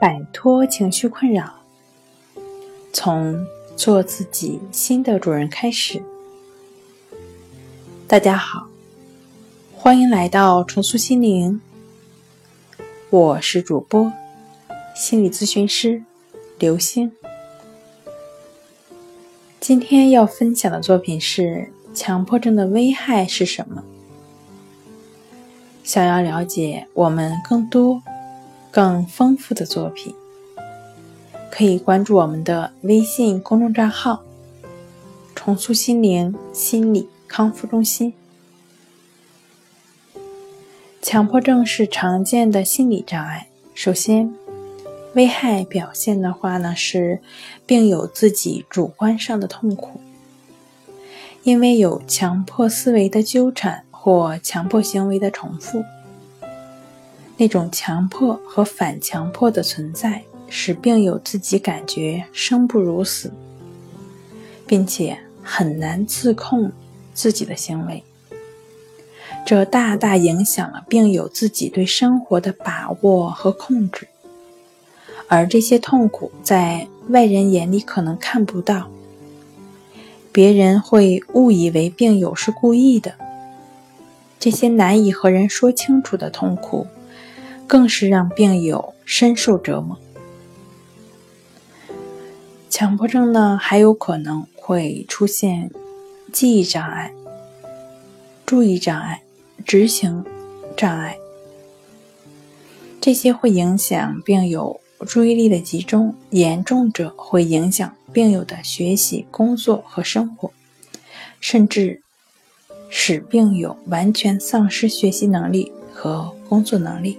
摆脱情绪困扰，从做自己新的主人开始。大家好，欢迎来到重塑心灵，我是主播心理咨询师刘星。今天要分享的作品是：强迫症的危害是什么？想要了解我们更多。更丰富的作品，可以关注我们的微信公众账号“重塑心灵心理康复中心”。强迫症是常见的心理障碍。首先，危害表现的话呢，是病有自己主观上的痛苦，因为有强迫思维的纠缠或强迫行为的重复。那种强迫和反强迫的存在，使病友自己感觉生不如死，并且很难自控自己的行为。这大大影响了病友自己对生活的把握和控制，而这些痛苦在外人眼里可能看不到，别人会误以为病友是故意的。这些难以和人说清楚的痛苦。更是让病友深受折磨。强迫症呢，还有可能会出现记忆障碍、注意障碍、执行障碍，这些会影响病友注意力的集中，严重者会影响病友的学习、工作和生活，甚至使病友完全丧失学习能力和工作能力。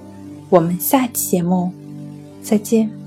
我们下期节目再见。